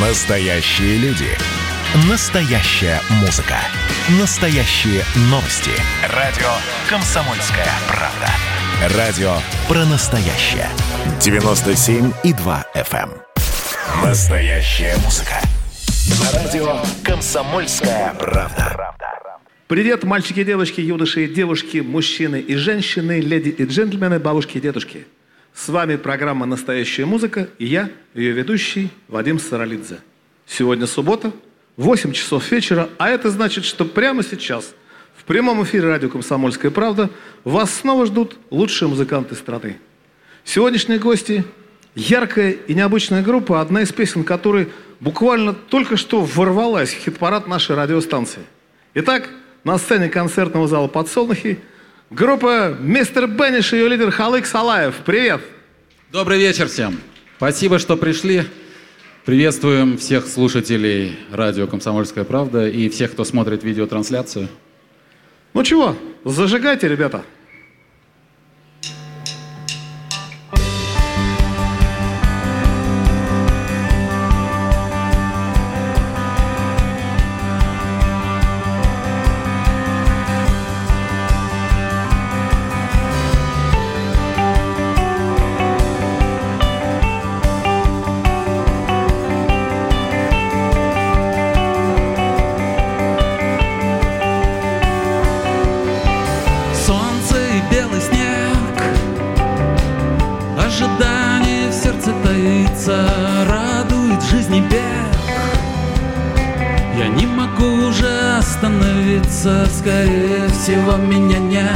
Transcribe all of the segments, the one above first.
Настоящие люди. Настоящая музыка. Настоящие новости. Радио «Комсомольская правда». Радио про настоящее. 97,2 FM. эм. Настоящая музыка. На радио «Комсомольская правда». Привет, мальчики и девочки, юноши и девушки, мужчины и женщины, леди и джентльмены, бабушки и дедушки. С вами программа «Настоящая музыка» и я, ее ведущий Вадим Саралидзе. Сегодня суббота, 8 часов вечера, а это значит, что прямо сейчас в прямом эфире радио «Комсомольская правда» вас снова ждут лучшие музыканты страны. Сегодняшние гости – яркая и необычная группа, одна из песен которой буквально только что ворвалась в хит-парад нашей радиостанции. Итак, на сцене концертного зала «Подсолнухи» группа «Мистер Бенниш» и ее лидер Халык Салаев. Привет! Добрый вечер всем. Спасибо, что пришли. Приветствуем всех слушателей радио «Комсомольская правда» и всех, кто смотрит видеотрансляцию. Ну чего, зажигайте, ребята. Таится Радует жизни бег. Я не могу уже остановиться Скорее всего меня нет.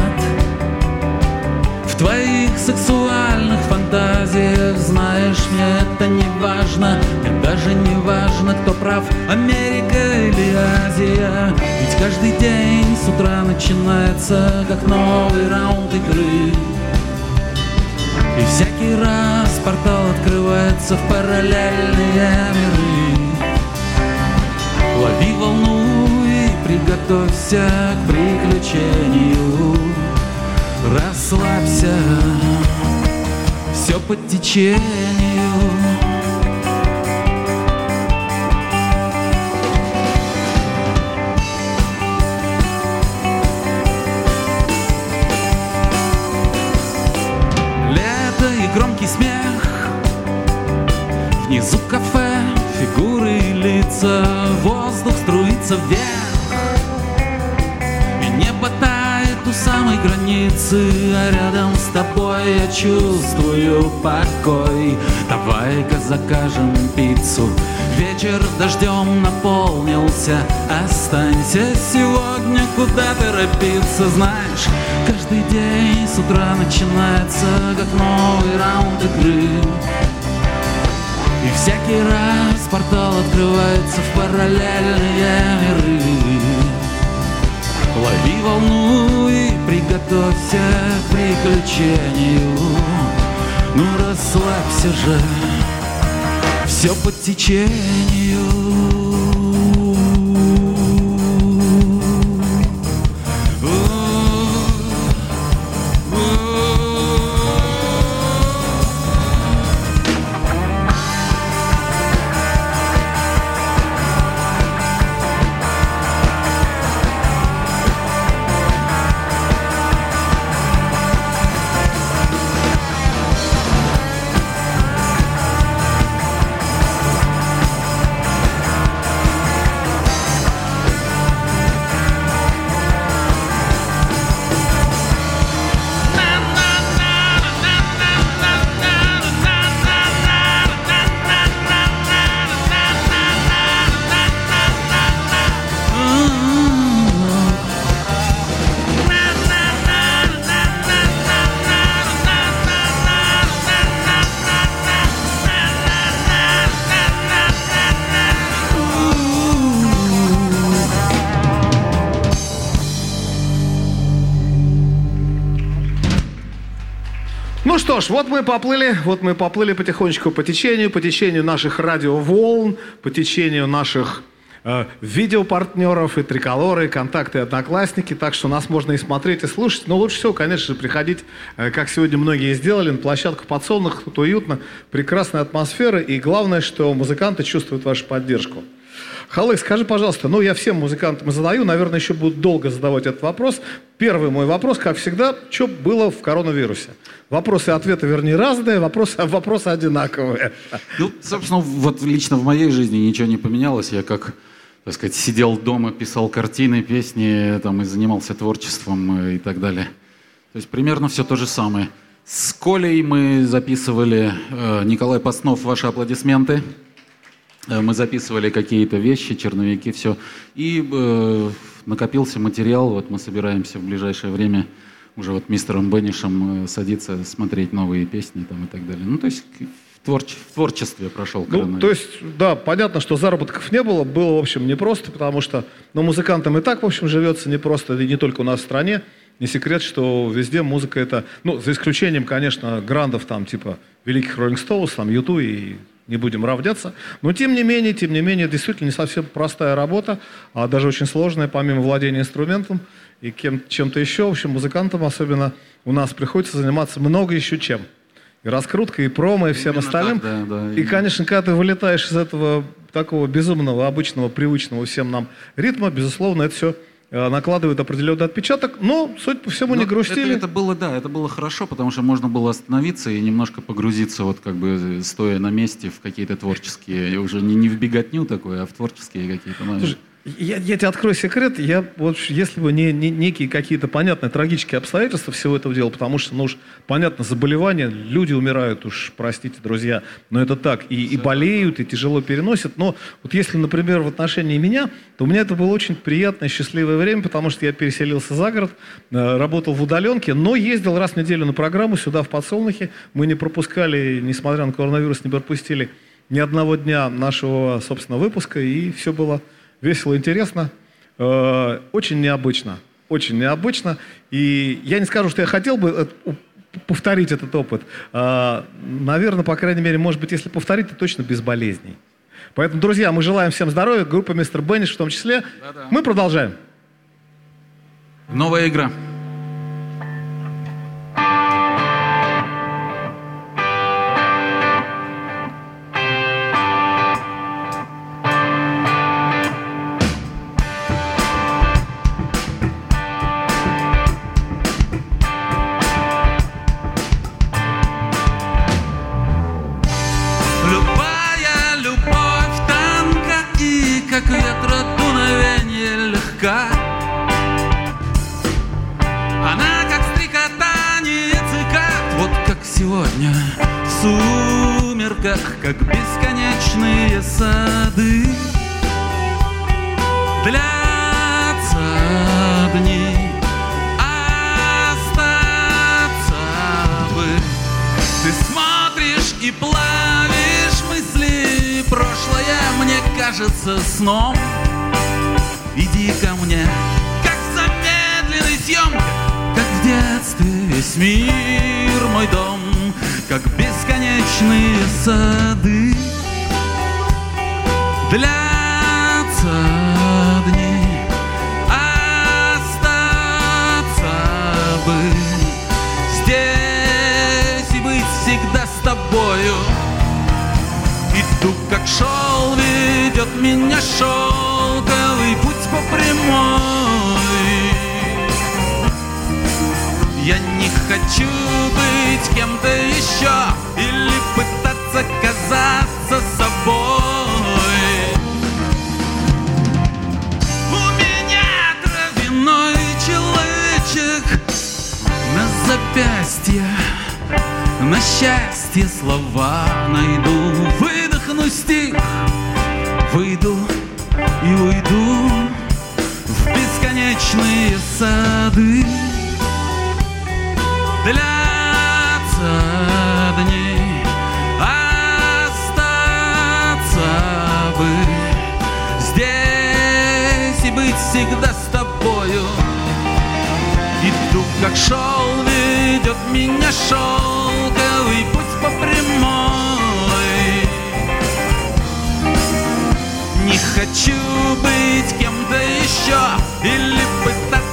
В твоих сексуальных фантазиях Знаешь, мне это не важно. Мне даже не важно, кто прав Америка или Азия. Ведь каждый день с утра начинается Как новый раунд игры И всякий раз портал открывается В параллельные миры. Лови волну и приготовься к приключению. Расслабься, все по течению и громкий смех. Внизу кафе фигуры и лица Воздух струится вверх. И небо тает у самой границы А рядом с тобой я чувствую покой. Давай-ка закажем пиццу. Вечер дождем наполнился. Останься сегодня, куда торопиться Знаешь, каждый день с утра начинается Как новый раунд игры. И всякий раз портал открывается в параллельные миры. Лови волну и приготовься к приключению. Ну расслабься же, все по течению что ж, вот мы поплыли, вот мы поплыли потихонечку по течению, по течению наших радиоволн, по течению наших э, видеопартнеров, и триколоры, и контакты, и одноклассники, так что нас можно и смотреть, и слушать. Но лучше всего, конечно же, приходить, э, как сегодня многие сделали, на площадку подсолнух, тут уютно, прекрасная атмосфера, и главное, что музыканты чувствуют вашу поддержку. Халык, скажи, пожалуйста, ну я всем музыкантам задаю, наверное, еще буду долго задавать этот вопрос. Первый мой вопрос, как всегда, что было в коронавирусе? Вопросы и ответы, вернее, разные, вопросы, вопросы одинаковые. Ну, собственно, вот лично в моей жизни ничего не поменялось. Я как, так сказать, сидел дома, писал картины, песни, там, и занимался творчеством э, и так далее. То есть примерно все то же самое. С Колей мы записывали, э, Николай Паснов, ваши аплодисменты. Э, мы записывали какие-то вещи, черновики, все. И э, накопился материал, вот мы собираемся в ближайшее время уже вот мистером Беннишем э, садиться, смотреть новые песни там и так далее. Ну, то есть в, творче, в творчестве прошел Ну, то есть, да, понятно, что заработков не было, было, в общем, непросто, потому что, ну, музыкантам и так, в общем, живется непросто, и не только у нас в стране. Не секрет, что везде музыка это, ну, за исключением, конечно, грандов там, типа, великих Rolling Stones, там, Юту и не будем равняться. Но тем не менее, тем не менее, действительно не совсем простая работа, а даже очень сложная, помимо владения инструментом и кем, чем-то еще. В общем, музыкантам особенно у нас приходится заниматься много еще чем. И раскруткой, и промо, и всем Именно остальным. так, да, да. И, конечно, когда ты вылетаешь из этого такого безумного, обычного, привычного всем нам ритма, безусловно, это все э, накладывает определенный отпечаток, но, судя по всему, не Ну, грустили. Это, это было, да, это было хорошо, потому что можно было остановиться и немножко погрузиться, вот как бы э, стоя на месте в какие-то творческие, уже не, не в беготню такой, а в творческие какие-то моменты. Я, я тебе открою секрет. Я, вот, если бы не, не некие какие-то понятные трагические обстоятельства всего этого дела, потому что, ну уж, понятно, заболевания, люди умирают, уж, простите, друзья, но это так. И, и болеют, и тяжело переносят. Но вот если, например, в отношении меня, то у меня это было очень приятное, счастливое время, потому что я переселился за город, э, работал в удаленке, но ездил раз в неделю на программу сюда, в Подсолнухе. Мы не пропускали, несмотря на коронавирус, не пропустили ни одного дня нашего, собственно, выпуска, и все было весело, интересно, э, очень необычно, очень необычно. И я не скажу, что я хотел бы э, повторить этот опыт. Э, наверное, по крайней мере, может быть, если повторить, то точно без болезней. Поэтому, друзья, мы желаем всем здоровья, группа Мистер Бенниш в том числе. Да-да. Мы продолжаем. Новая игра. Легка. Она как стрекотание цикад, вот как сегодня в сумерках, как бесконечные сады. Длятся дни, остаться бы. Ты смотришь и плавишь мысли Прошлое мне кажется сном Иди ко мне, как в замедленной съемке Как в детстве весь мир мой дом Как бесконечные сады. Длятся дни Остаться бы Здесь и быть всегда с тобою. Иду как шел, ведет меня по прямой. Я не хочу быть кем-то еще Или пытаться казаться собой. У меня травяной человечек на запястье. На счастье слова найду. Выдохну стих Выйду и уйду бесконечные сады Длятся дни. Остаться бы Здесь и быть всегда с тобою. Иду, как шел, ведет меня шелковый путь по прямой. Не хочу быть кем-то еще Или пытаться казаться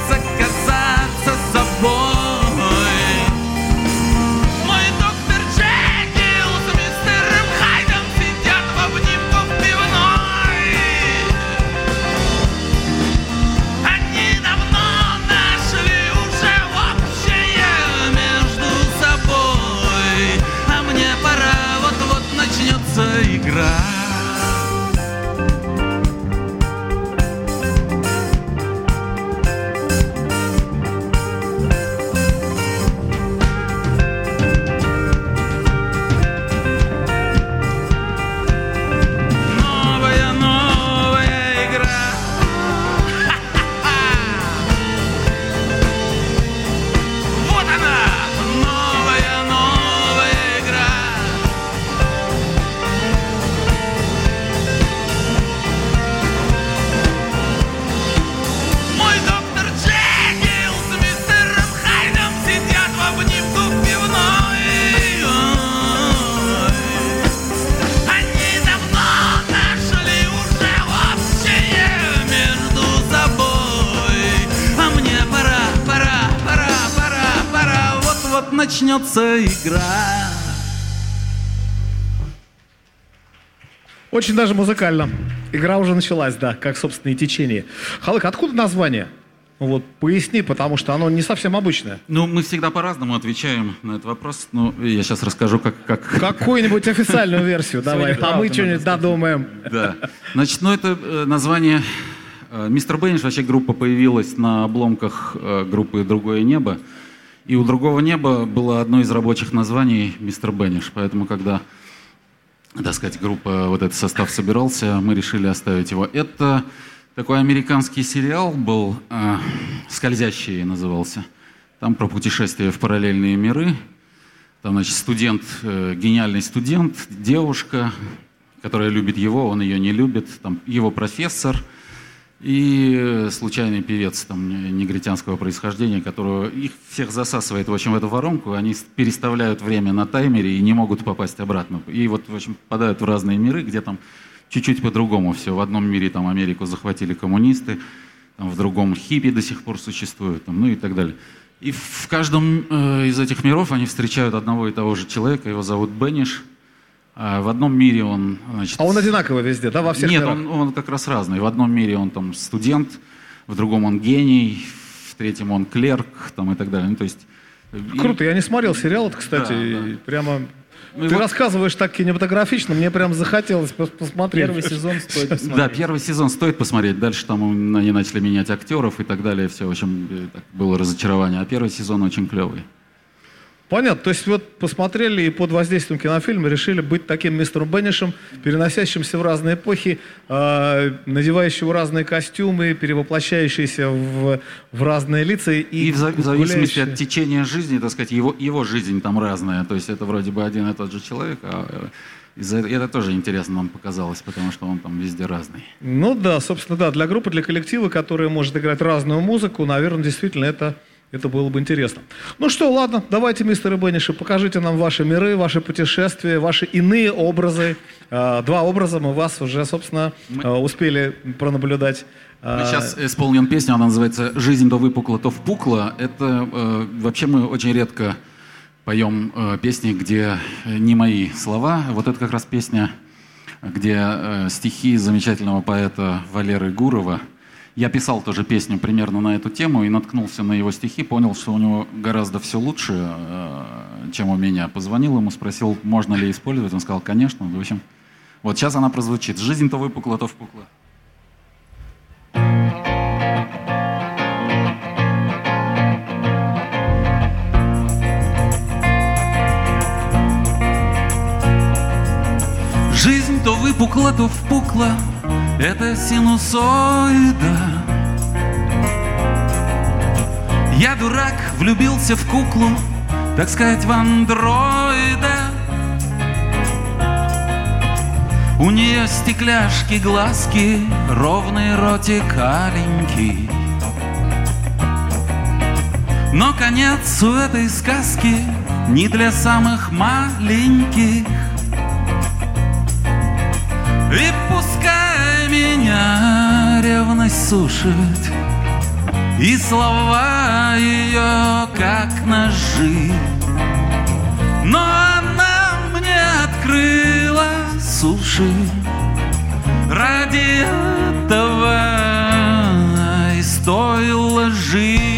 начнется игра. Очень даже музыкально. Игра уже началась, да, как, собственно, и течение. Халык, откуда название? Вот, поясни, потому что оно не совсем обычное. Ну, мы всегда по-разному отвечаем на этот вопрос. Ну, я сейчас расскажу, как... как... Какую-нибудь официальную версию давай, а мы что-нибудь додумаем. Да. Значит, ну это э, название... э, Мистер Бенниш, вообще группа появилась на обломках э, группы «Другое небо». И у «Другого неба» было одно из рабочих названий «Мистер Бенниш». Поэтому, когда, так сказать, группа, вот этот состав собирался, мы решили оставить его. Это такой американский сериал был, э, «Скользящие» назывался. Там про путешествие в параллельные миры. Там, значит, студент, э, гениальный студент, девушка, которая любит его, он ее не любит. Там его профессор и э, случайный певец там, не- негритянского происхождения, которого их всех засасывает, в общем, в эту воронку. Они переставляют время на таймере и не могут попасть обратно. И вот, в общем, попадают в разные миры, где там чуть-чуть по-другому все. В одном мире там Америку захватили коммунисты, там, в другом хиппи до сих пор существуют, там, ну и так далее. И в каждом э, из этих миров они встречают одного и того же человека, его зовут Бенниш. А в одном мире он, значит, А он одинаковый везде, да, во всех нет, мирах? он, он как раз разный. В одном мире он там студент, в другом он гений, в третьем он клерк, там и так далее. Ну, то есть и- Круто, я не смотрел сериал, это, кстати, Да, и прямо... Ну и Ты вот- рассказываешь так кинематографично, мне прям захотелось пос- посмотреть. Первый сезон стоит Да, посмотреть. первый сезон стоит посмотреть. Дальше там они начали менять актеров и так далее. Все, в общем, э, так, было разочарование. А первый сезон очень клевый. Понятно, то есть вот посмотрели и под воздействием кинофильма решили быть таким мистером Беннишем, переносящимся в разные эпохи, э, надевающего разные костюмы, перевоплощающиеся в, в разные лица и, И в, за- в зависимости от течения жизни, так сказать, его, его жизнь там разная. То есть это вроде бы один и тот же человек, а э, из-за- это тоже интересно нам показалось, потому что он там везде разный. Ну да, собственно, да, для группы, для коллектива, которая может играть разную музыку, наверное, действительно это, это было бы интересно. Ну что, ладно, давайте, мистер Бенниши, покажите нам ваши миры, ваши путешествия, ваши иные образы. А, Два образа мы вас уже, собственно, Мы- а, успели пронаблюдать. Мы А, сейчас исполним песню, она называется «Жизнь то выпукла, то впукла». Это э, вообще мы очень редко поем э, песни, где э, не мои слова. Вот это как раз песня, где стихи замечательного поэта Валеры Гурова. Я писал тоже песню примерно на эту тему и наткнулся на его стихи, понял, что у него гораздо все лучше, э, чем у меня. Позвонил ему, спросил, можно ли использовать. Он сказал, конечно. В общем, вот сейчас она прозвучит. «Жизнь то выпукла, то впукла». Жизнь то выпукла, то впукла, это синусоида. Я дурак, влюбился в куклу, так сказать, в андроида. У нее стекляшки, глазки, ровный ротик аленький. Но конец у этой сказки не для самых маленьких. И пускай меня ревность сушит. И слова ее как ножи. Но она мне открыла суши. Ради этого и стоило жить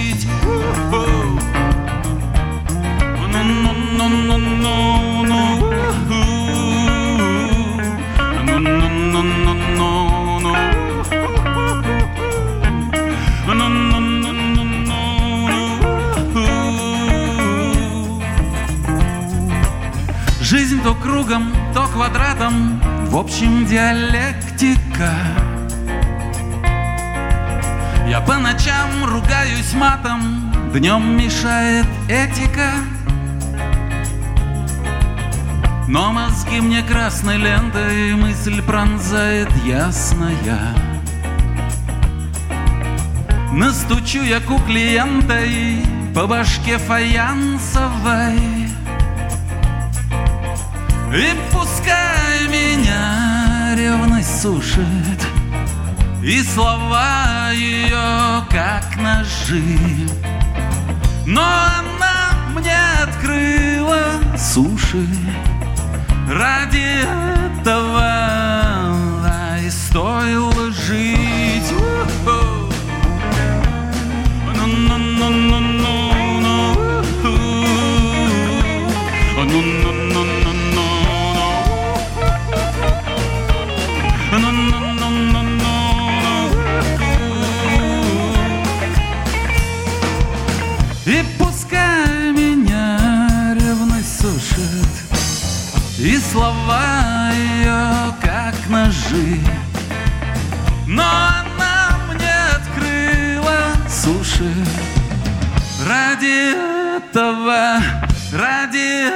кругом, то квадратом, в общем диалектика. Я по ночам ругаюсь матом, днем мешает этика. Но мозги мне красной лентой мысль пронзает ясная. Настучу я кукле лентой по башке фаянсовой. И пускай меня ревность сушит И слова ее как ножи. Но она мне открыла суши Ради этого и стоило жить. И слова ее как ножи. Но она мне открыла суши. Ради этого, ради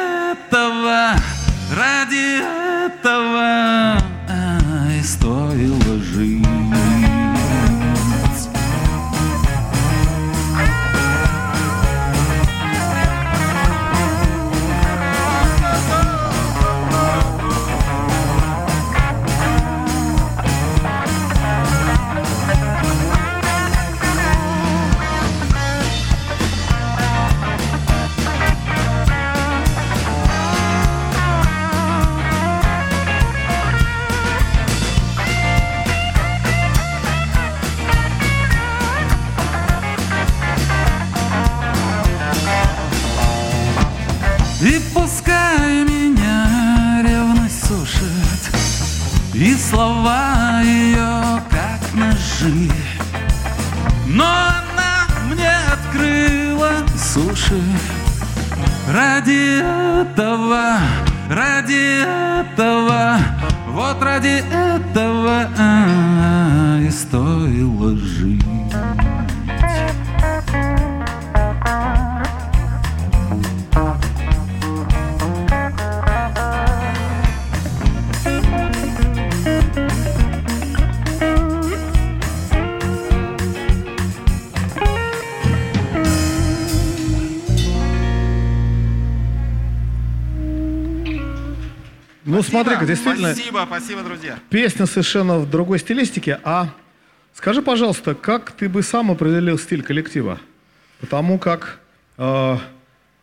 смотри-ка, действительно, Спасибо, спасибо, друзья. песня совершенно в другой стилистике. А скажи, пожалуйста, как ты бы сам определил стиль коллектива? Потому как, э,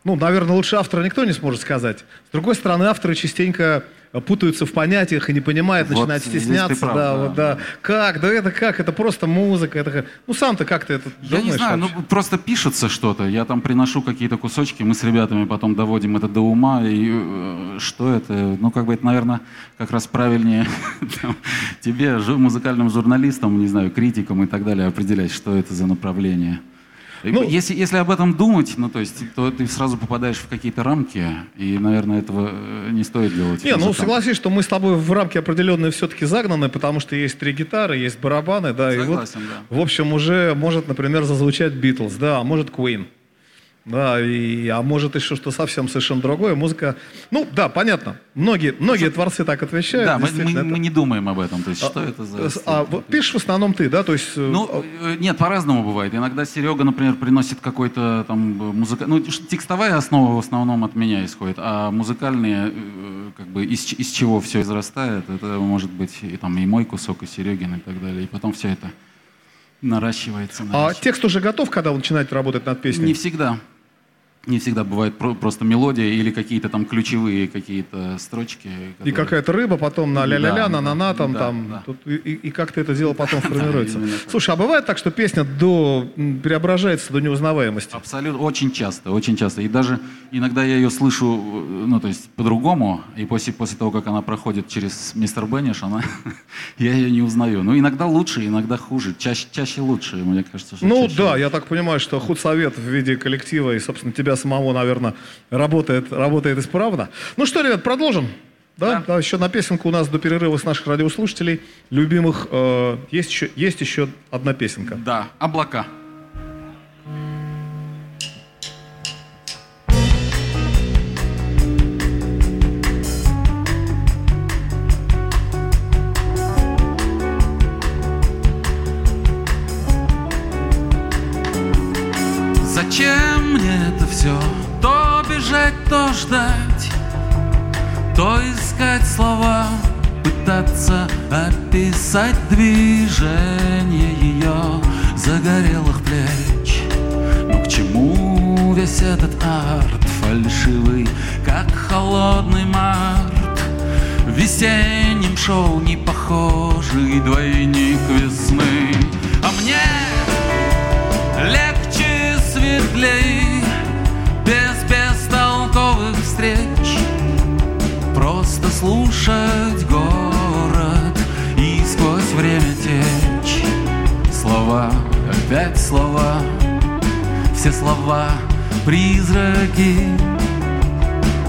ну, наверное, лучше автора никто не сможет сказать. С другой стороны, авторы частенько путаются в понятиях и не понимают, Вот начинают стесняться. прав, да, да, вот, да. Как? Да это как? Это просто музыка. Это... как- Ну, сам-то как ты это Я не думаешь знаю, ну вообще? просто пишется что-то. Я там приношу какие-то кусочки, мы с ребятами потом доводим это до ума. И э, что это? Ну, как бы это, наверное, как раз правильнее там, тебе, музыкальным журналистам, не знаю, критикам и так далее, определять, что это за направление. И Ну- если, если об этом думать, ну, то есть, то ты сразу попадаешь в какие-то рамки, и, наверное, этого э, не стоит делать. Не, ну согласись, что мы с тобой в рамки определенные все-таки загнаны, потому что есть три гитары, есть барабаны, да, и вот, Согласен, да. в общем, уже может, например, зазвучать Битлз, да, а может Queen. Да, и, а может еще что совсем совершенно другое. Музыка, ну да, понятно. Многие, многие творцы так отвечают. Да, мы, мы, это- мы не думаем об этом. То есть, что это за... А, пишешь в основном ты, да? То есть, э, Ну, э, нет, по-разному бывает. Иногда Серега, например, приносит какой-то там музыка... Ну, текстовая основа в основном от меня исходит, а музыкальные, э, как бы, из, из чего все израстает, это может быть и, там, и мой кусок, и Серегин, и так далее. И потом все это наращивается. а наращивается. текст уже готов, когда вы начинаете работать над песней? Не всегда. Не всегда бывает про- просто мелодия или какие-то там ключевые какие-то строчки. И которые- какая-то рыба, потом на ля-ля-ля, Да, на на на там, да, там. да. Тут и, и- и как-то это дело потом формируется. Слушай, а бывает так, что песня до, преображается до неузнаваемости? Абсолютно, очень часто, очень часто. И даже иногда я ее слышу, э, ну, то есть по-другому, и после, после того, как она проходит через мистер Бенниш, она, я ее не узнаю. Ну, иногда лучше, иногда хуже. Чаще, чаще лучше, мне кажется, что Ну да, лучше. я так понимаю, что худсовет в виде коллектива и, собственно, тебя самого, наверное, работает, работает исправно. Ну что, ребят, продолжим? Да? Да, еще на песенку у нас до перерыва с наших радиослушателей любимых э, есть, еще, есть еще одна песенка. Да, облака. описать опять слова, все слова призраки,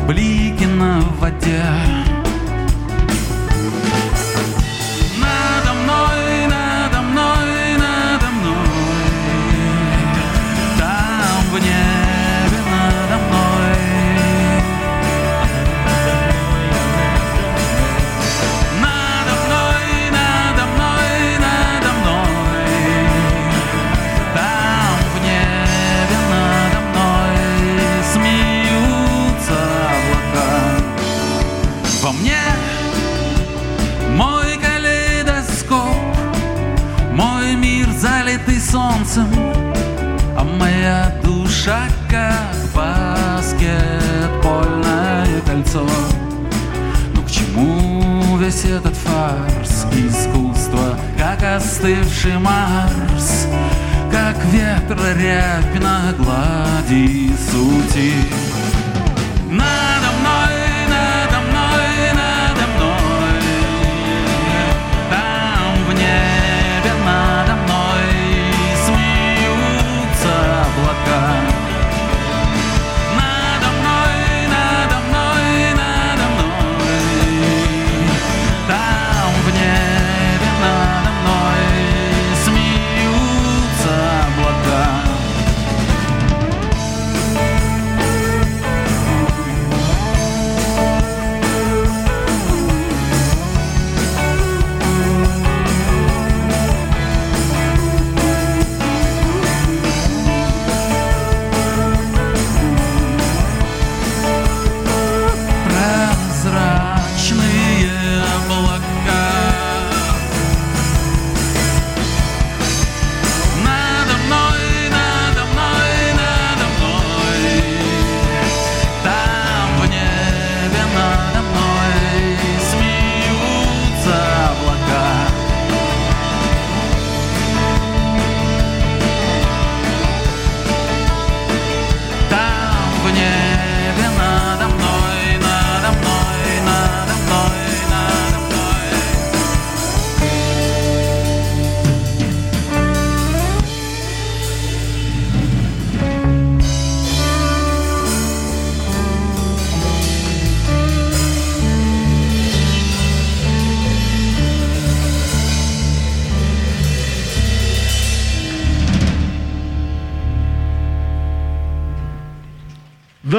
блики на воде. city.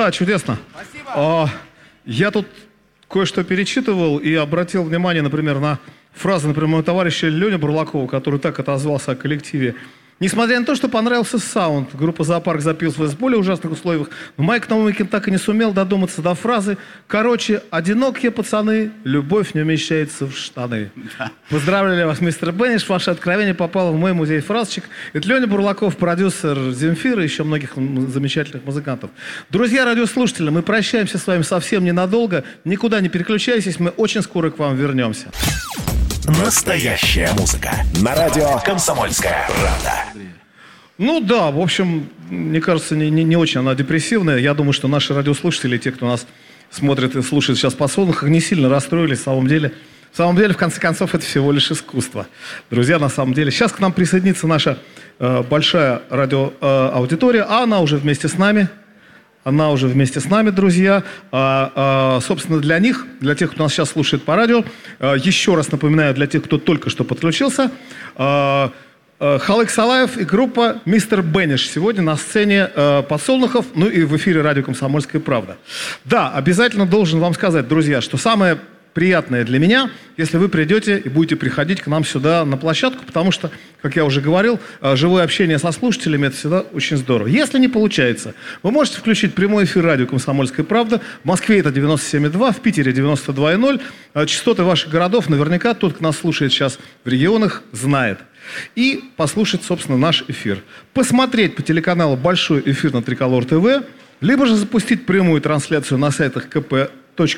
Да, чудесно. Спасибо. А, я тут кое-что перечитывал и обратил внимание, например, на фразы, например, моего товарища Леня Бурлакова, который так отозвался о коллективе Несмотря на то, что понравился саунд, группа «Зоопарк» записывалась в более ужасных условиях, но Майк Наумыкин так и не сумел додуматься до фразы «Короче, одинокие пацаны, любовь не умещается в штаны». Да. Поздравляю вас, мистер Бенниш, ваше откровение попало в мой музей фразочек. Это Леня Бурлаков, продюсер Земфира и еще многих замечательных музыкантов. Друзья радиослушатели, мы прощаемся с вами совсем ненадолго. Никуда не переключайтесь, мы очень скоро к вам вернемся. Настоящая музыка. На радио «Комсомольская правда». Ну да, в общем, мне кажется, не, не, не очень она депрессивная. Я думаю, что наши радиослушатели, те, кто нас смотрит и слушает сейчас по солнухах, не сильно расстроились. В самом деле, в самом деле, в конце концов, это всего лишь искусство. Друзья, на самом деле. Сейчас к нам присоединится наша э, большая радиоаудитория, э, а она уже вместе с нами – она уже вместе с нами, друзья. А, а, собственно, для них, для тех, кто нас сейчас слушает по радио, а, еще раз напоминаю, для тех, кто только что подключился, а, а, Халык Салаев и группа «Мистер Бенниш» сегодня на сцене э, подсолнухов, ну и в эфире радио «Комсомольская правда». Да, обязательно должен вам сказать, друзья, что самое приятное для меня, если вы придете и будете приходить к нам сюда на площадку, потому что, как я уже говорил, э, живое общение со слушателями – это всегда очень здорово. Если не получается, вы можете включить прямой эфир радио «Комсомольская правда». В Москве это 97,2, в Питере 92,0. Э, частоты ваших городов наверняка тот, кто нас слушает сейчас в регионах, знает. И послушать, собственно, наш эфир. Посмотреть по телеканалу «Большой эфир» на Триколор ТВ, либо же запустить прямую трансляцию на сайтах КП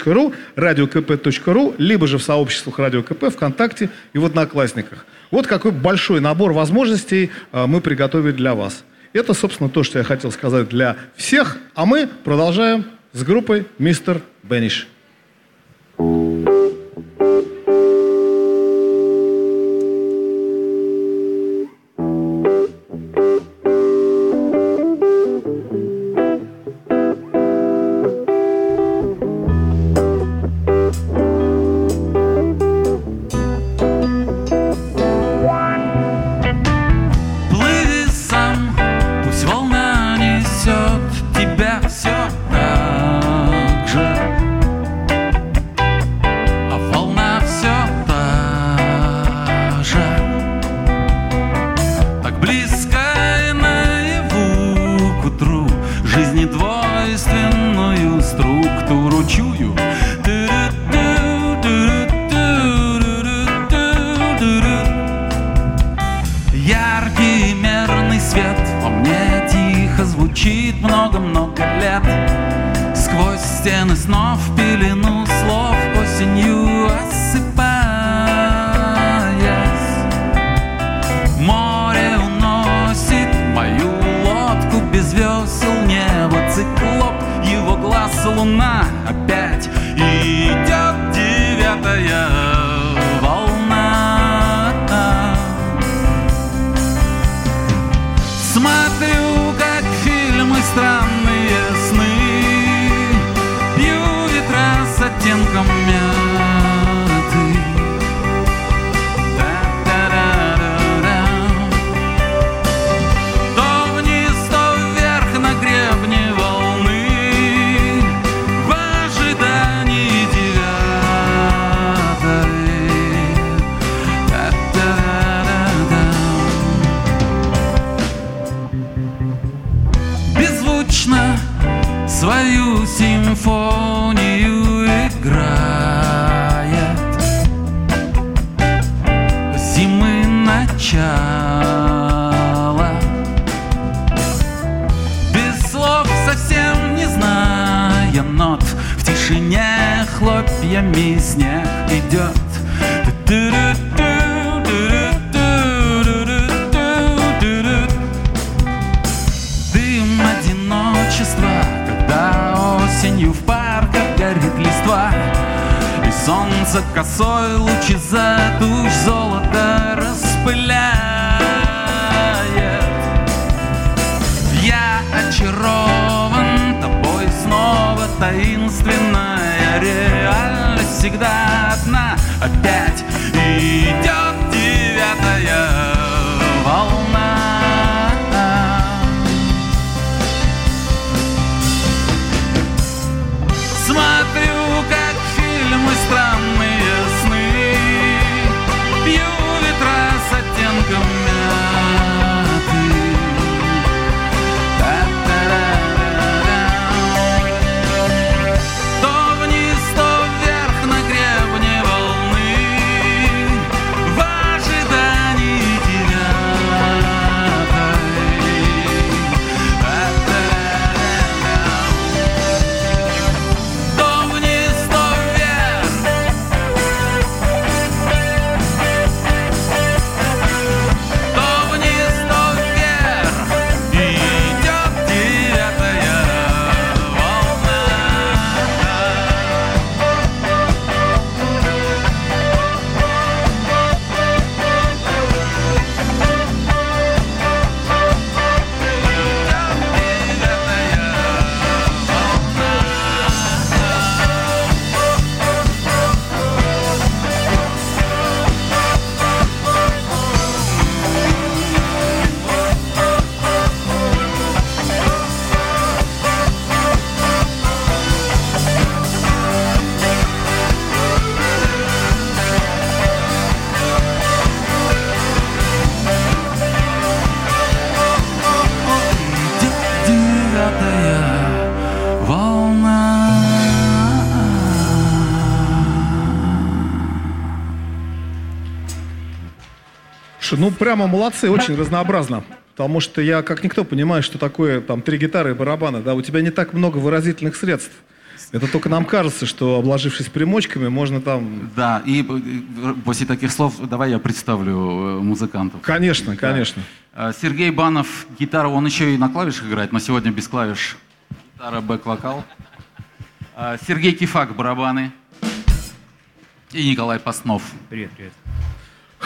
ру, радиокп.ру, либо же в сообществах Радио КП, ВКонтакте и в Одноклассниках. Вот какой большой набор возможностей а, мы приготовили для вас. Это, собственно, то, что я хотел сказать для всех, а мы продолжаем с группой «Мистер Бенниш». Слушай, ну прямо молодцы, очень разнообразно. Потому что я, как никто, понимаю, что такое там три гитары и барабаны. Да, у тебя не так много выразительных средств. Это только нам кажется, что обложившись примочками, можно там... Да, и э, после таких слов давай я представлю э, музыкантов. Конечно, конечно. А, Сергей Банов, гитара, он еще и на клавишах играет, но сегодня без клавиш. Гитара, бэк-вокал. Сергей Кифак, барабаны. И Николай Паснов. Привет, привет.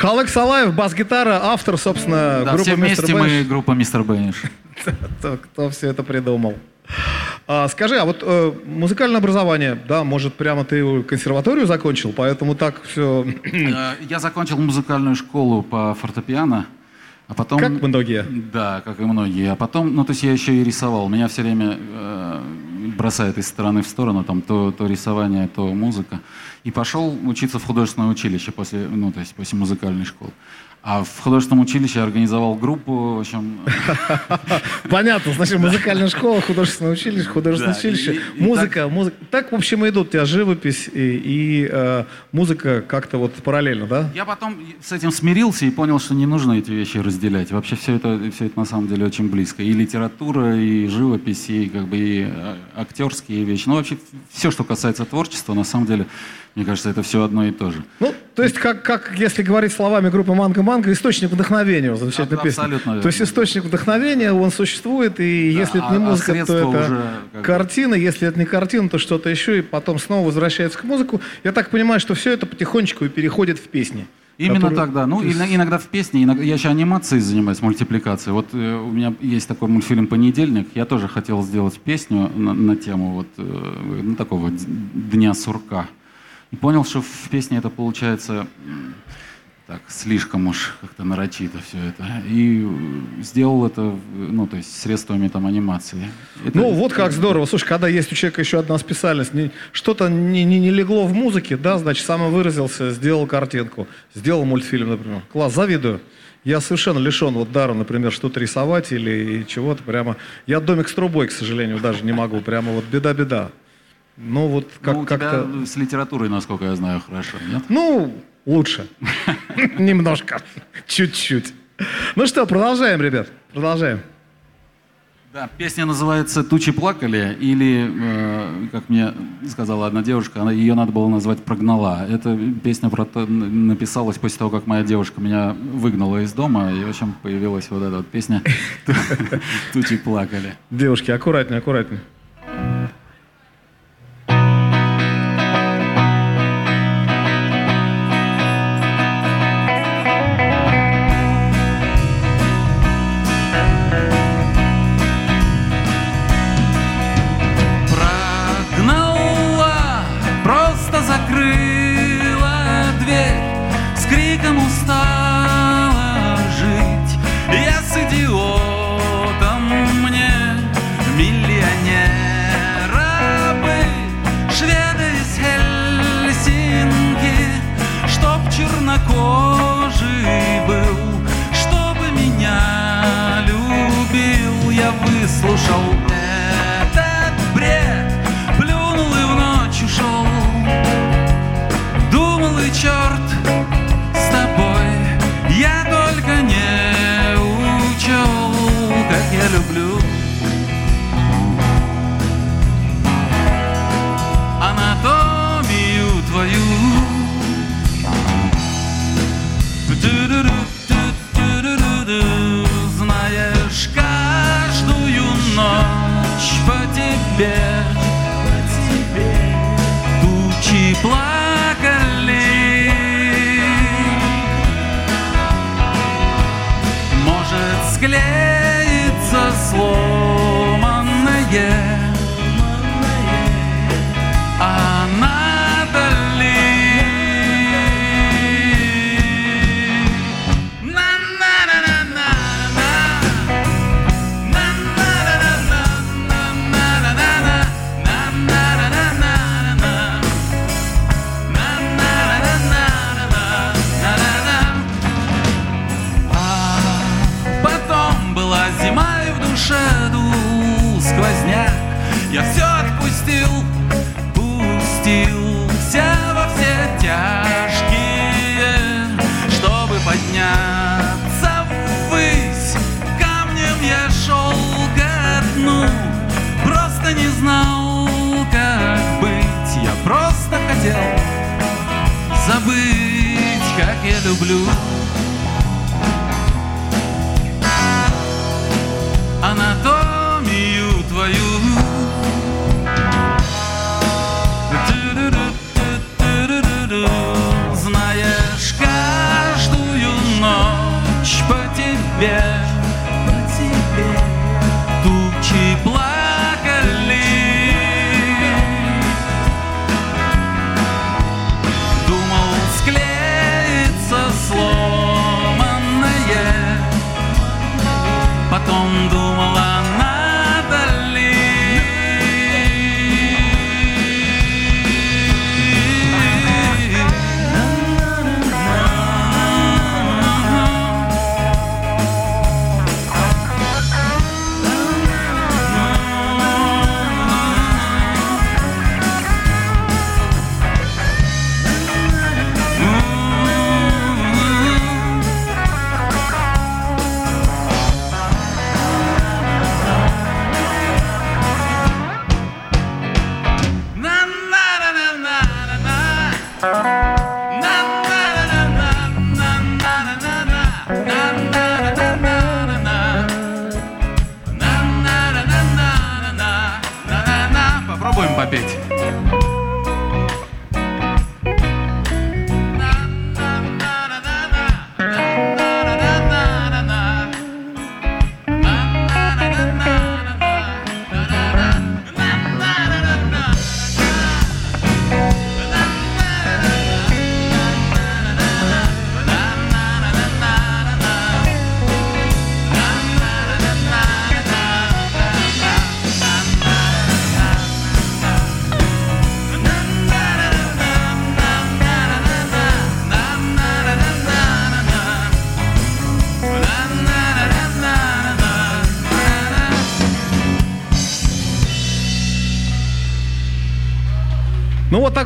Халек Салаев, бас-гитара, автор, собственно, Да, группы все вместе «Мистер мы Бенш». группа Мистер. Кто, кто все это придумал? А, скажи, а вот э, музыкальное образование, да, может, прямо ты консерваторию закончил, поэтому так все, Э, Я закончил музыкальную школу по фортепиано, а потом... как многие. Да, как и многие. А потом, ну, то есть я еще и рисовал. Меня все время э, бросает из стороны в сторону, там, то, то рисование, то музыка. И пошел учиться в художественное училище после, ну, то есть после музыкальной школы. А в художественном училище я организовал группу, в общем, Понятно, значит, музыкальная школа, художественное училище, художественное училище, музыка, музыка. Так, в общем, идут у тебя живопись и, и, э, музыка как-то вот параллельно, да? Я потом с этим смирился и понял, что не нужно эти вещи разделять. Вообще все это, все это на самом деле очень близко. И литература, и живопись, и как бы и э, актерские вещи. Ну вообще все, что касается творчества, на самом деле, мне кажется, это все одно и то же. Ну, то есть, как, как если говорить словами группы Манго Манго, источник вдохновения, замечательная Аб- песня. абсолютно верно. То есть источник вдохновения, он существует, и Да, если это не а- а музыка, то средства это уже картина, если это не картина, то что-то еще, и потом снова возвращается к музыку. Я так понимаю, что все это потихонечку и переходит в песни. Именно которые- так, да. Ну, ина- иногда в песне, иногда, я еще анимацией занимаюсь, мультипликацией. Вот э, у меня есть такой мультфильм «Понедельник». Я тоже хотел сделать песню на, на тему вот, э, ну, такого дня сурка. И понял, что в песне это получается так, слишком уж как-то нарочито все это. И э, сделал это, ну, то есть средствами там анимации. Это- Ну, вот как здорово. Слушай, когда есть у человека еще одна специальность, что-то не, не, не легло в музыке, да, значит, самовыразился, сделал картинку, сделал мультфильм, например. Класс, завидую. Я совершенно лишен вот дара, например, что-то рисовать или чего-то прямо. Я домик с трубой, к сожалению, даже не могу. Прямо вот беда-беда. Ну, вот как, Ну, у тебя как-то... с литературой, насколько я знаю, хорошо, нет? Ну, лучше. Немножко. Чуть-чуть. Ну что, продолжаем, ребят. Продолжаем. Да, песня называется «Тучи плакали» или, э, как мне сказала одна девушка, она, ее надо было назвать «Прогнала». Эта песня про то- написалась после того, как моя девушка меня выгнала из дома, и в общем появилась вот эта вот песня «Тучи плакали». Девушки, аккуратнее, аккуратнее. Миллионера быть Шведы из Хельсинки Чтоб чернокожий был Чтобы меня любил. Я выслушал этот бред Плюнул и в ночь ушел. Думал и черт с тобой Я только не учел Как я люблю тяжкие, чтобы подняться ввысь. Камнем я шел ко дну, просто не знал, как быть. Я просто хотел забыть, как я люблю.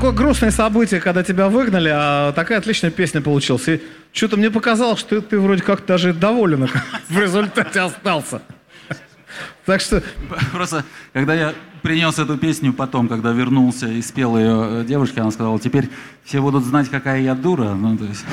Такое грустное событие, когда тебя выгнали, а такая отличная песня получилась. И что-то мне показалось, что ты вроде как даже доволен в результате остался. Так что, Просто, когда я принес эту песню потом, когда вернулся и спел ее э, девушке, она сказала, теперь все будут знать, какая я дура. Ну, то есть...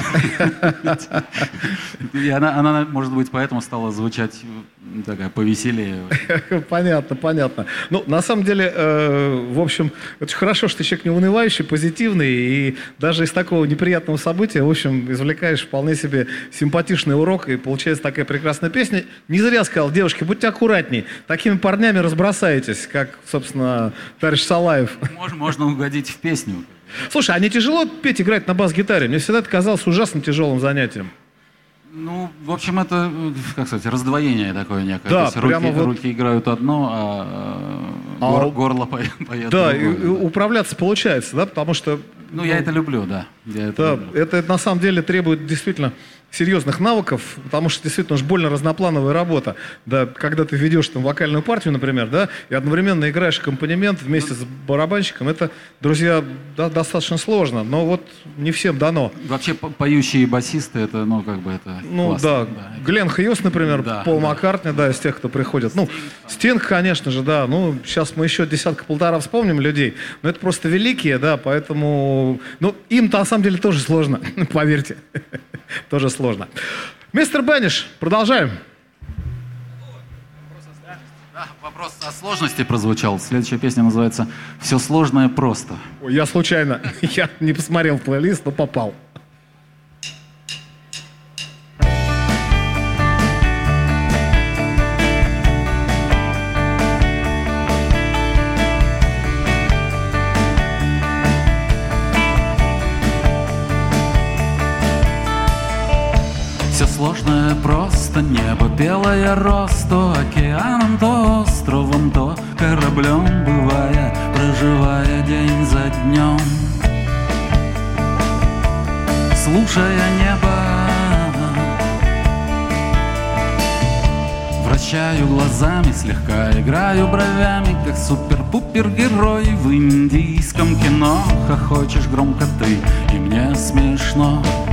И она, она, может быть, поэтому стала звучать э, такая повеселее. понятно, понятно. Ну, на самом деле, э, в общем, очень хорошо, что ты человек неунывающий, позитивный, и даже из такого неприятного события, в общем, извлекаешь вполне себе симпатичный урок, и получается такая прекрасная песня. Не зря сказал, девушки, будьте аккуратней, такими парнями разбросаетесь, как, собственно, товарищ Салаев. Можно, можно угодить в песню. Слушай, а не тяжело петь, играть на бас-гитаре? Мне всегда это казалось ужасно тяжелым занятием. Ну, в общем, это, как сказать, раздвоение такое некое. Да, То есть прямо руки, вот- руки играют одно, а, А гор- у- горло поет, поет Да, другое, и управляться получается, да, потому что... Ну, я это люблю, да. Я это Да, люблю. это на самом деле требует действительно серьезных навыков, потому что действительно уж больно разноплановая работа. Да, когда ты ведешь там вокальную партию, например, да, и одновременно играешь аккомпанемент вместе с барабанщиком, это, друзья, да, достаточно сложно, но вот не всем дано. Вообще по- поющие басисты, это, ну, как бы это Ну классно, да, Глен Хьюз, например, Да, Пол да. Маккартни, да, из тех, кто приходит. Ну, Стинг, конечно же, да. Ну, сейчас мы еще десятка-полтора вспомним людей, но это просто великие, да, поэтому... Ну, им-то на самом деле тоже сложно, поверьте. Тоже сложно. Мистер Бенниш, продолжаем. Да, вопрос о сложности прозвучал. Следующая песня называется «Все сложное просто». Ой, я случайно, я не посмотрел плейлист, но попал. Сложное просто, небо белое рост, то океаном, то островом, то кораблем бывая, проживая день за днем. Слушая небо, Вращаю глазами, слегка играю бровями, как супер-пупер-герой в индийском кино. Хохочешь громко ты, и мне смешно. Отсюда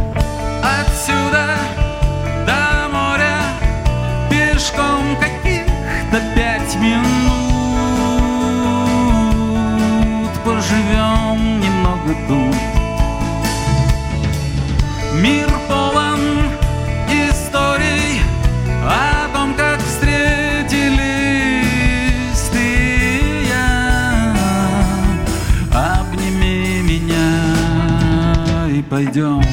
году. Мир полон историй о том, как встретились ты и я. Обними меня и пойдем.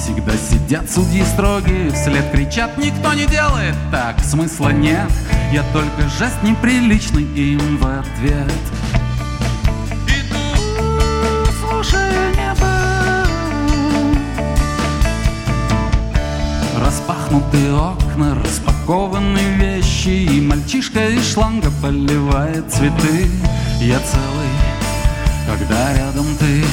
Всегда сидят судьи строгие Вслед кричат, никто не делает так, смысла нет Я только жест неприличный им в ответ. Иду, слушая небо Распахнутые окна, распакованы вещи И мальчишка из шланга поливает цветы. Я целый, когда рядом ты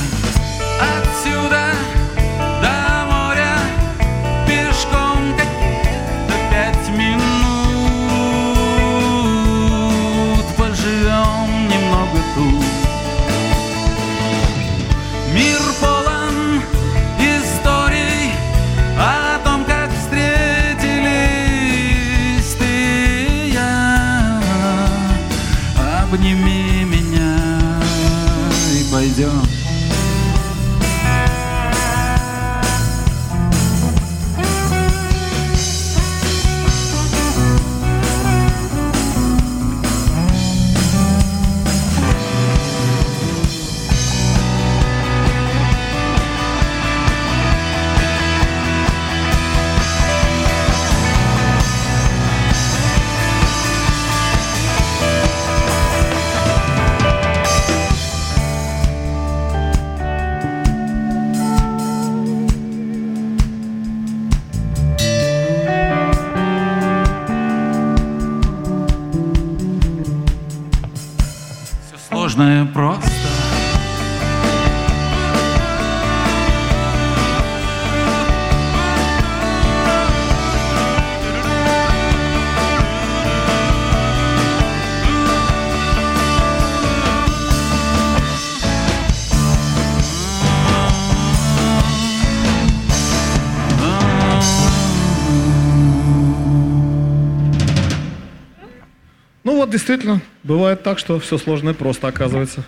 действительно, бывает так, что все сложно и просто оказывается.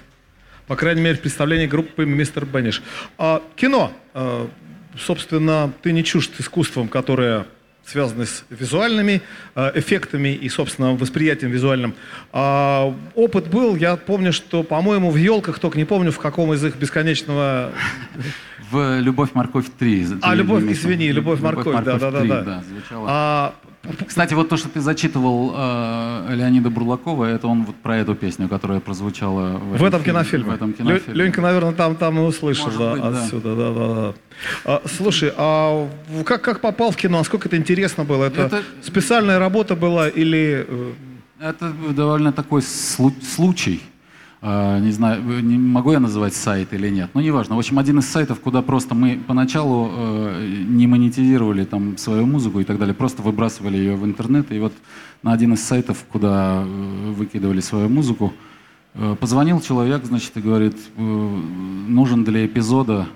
По крайней мере, в представлении группы «Мистер Бенниш». А, кино. А, собственно, ты не чужд искусством, которое связано с визуальными а, эффектами и, собственно, восприятием визуальным. А, опыт был, я помню, что, по-моему, в «Елках», только не помню, в каком из их бесконечного... В «Любовь, морковь 3». А, «Любовь», извини, «Любовь, морковь», да-да-да. 3», да. да, звучало. А, Кстати, вот то, что ты зачитывал э, Леонида Бурлакова, это он вот про эту песню, которая прозвучала в, В этом кинофильме. В этом Лё- кинофильме. Ленька, наверное, там, там и услышал, Может да, быть, да. отсюда, да, да, да. А, слушай, а как, как попал в кино? Насколько это интересно было? Это, Это- специальная работа была или... э, Это довольно такой слу- случай. А, Не знаю, не могу я называть сайт или нет, но неважно. В общем, один из сайтов, куда просто мы поначалу э, не монетизировали там свою музыку и так далее, просто выбрасывали ее в интернет. И вот на один из сайтов, куда э, выкидывали свою музыку, э, позвонил человек, значит, и говорит, нужен для эпизода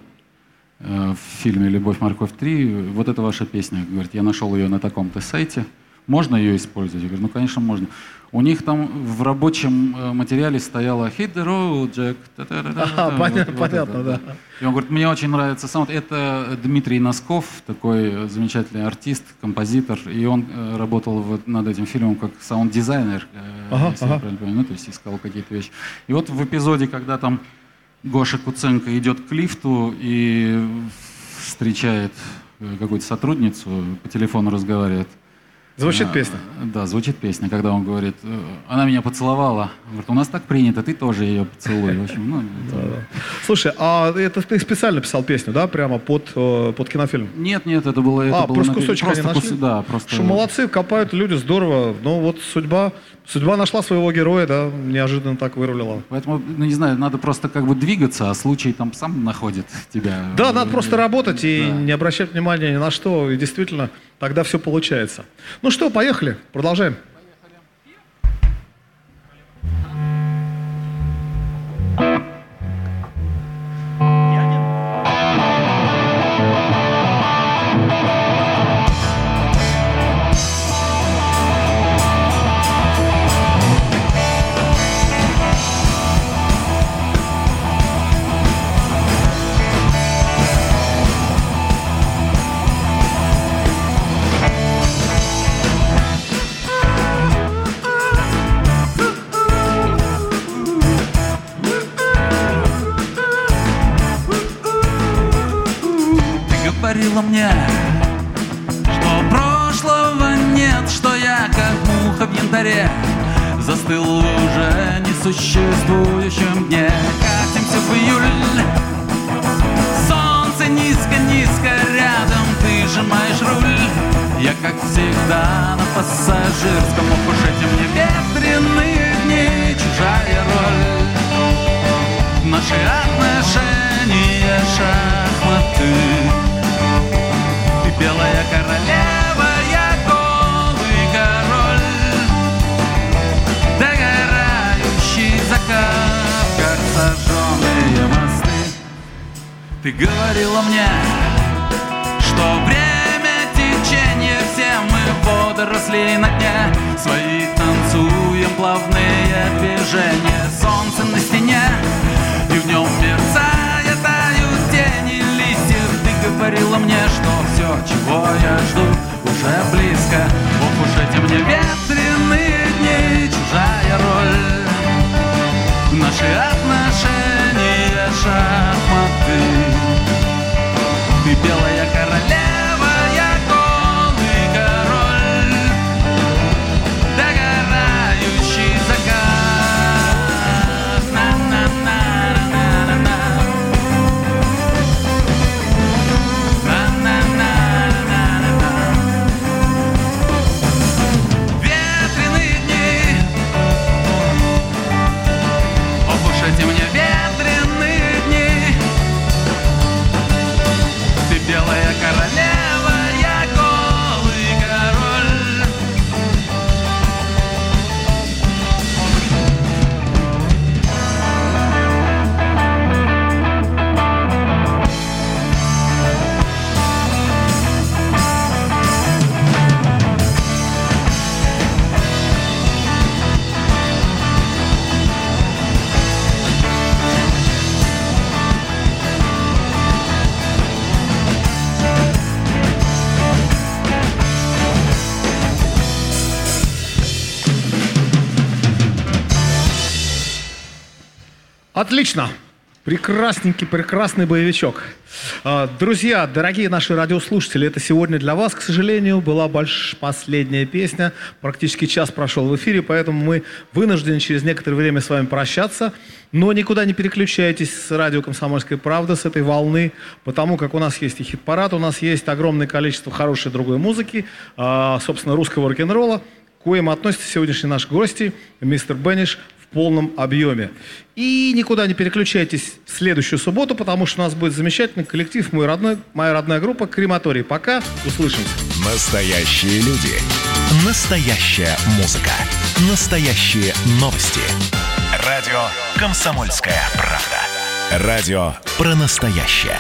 в фильме «Любовь, морковь 3» вот эта ваша песня. Говорит, я нашел ее на таком-то сайте. Можно ее использовать? Я говорю, ну, конечно, можно. У них там в рабочем э, материале стояло «Hit the road, Jack». та-та-та-та-та». Ага, Вот- понятно, вот понятно, это, да. И он говорит, мне очень нравится sound. Это Дмитрий Носков, такой замечательный артист, композитор. И он э, работал вот над этим фильмом как саунд-дизайнер, э, Ага, если ага. я правильно понимаю. Ну, то есть искал какие-то вещи. И вот в эпизоде, когда там Гоша Куценко идет к лифту и встречает какую-то сотрудницу, по телефону разговаривает. Звучит А, песня? Да, звучит песня, когда он говорит, э, она меня поцеловала. Он говорит, у нас так принято, ты тоже ее поцелуй. В общем, ну, это- Слушай, а это ты специально писал песню, да, прямо под, э, под кинофильм? Нет, нет, это было... Это а, было просто кусочек просто они нашли? кус- Да, просто... Что молодцы, копают люди, здорово. Ну вот судьба, судьба нашла своего героя, да, неожиданно так вырулила. Поэтому, ну, не знаю, надо просто как бы двигаться, а случай там сам находит тебя. Да, надо просто работать и Да. не обращать внимания ни на что, и действительно, тогда все получается. Ну что, поехали, продолжаем. Говорила мне, что прошлого нет, что я как муха в янтаре Застыл в уже несуществующем дне. Катимся в июль Солнце низко-низко рядом Ты сжимаешь руль. Я как всегда на пассажирском Ох мне ветреные дни Чужая роль. Наши отношения шахматы. Ты белая королева, я голый король. Догорающий закат, как сожженные мосты. Ты говорила мне, что время течения Все мы водоросли на дне. Свои танцуем плавные движения. Солнце на стене и в нем мерцая говорила мне, что все, чего я жду, уже близко. Ох уж эти мне ветреные дни, чужая роль. Наши отношения шахматы. Ты белая Отлично. Прекрасненький, прекрасный боевичок. А, Друзья, дорогие наши радиослушатели, это сегодня для вас, к сожалению, была больш... последняя песня. Практически час прошел в эфире, поэтому мы вынуждены через некоторое время с вами прощаться. Но никуда не переключайтесь с радио «Комсомольская правда», с этой волны, потому как у нас есть и хит-парад, у нас есть огромное количество хорошей другой музыки, а, собственно, русского рок-н-ролла, к коим относится сегодняшний наш гости, мистер Бенниш, в полном объеме. И никуда не переключайтесь в следующую субботу, потому что у нас будет замечательный коллектив, мой родной, моя родная группа «Крематорий». Пока, услышимся. Настоящие люди. Настоящая музыка. Настоящие новости. Радио «Комсомольская правда». Радио про настоящее.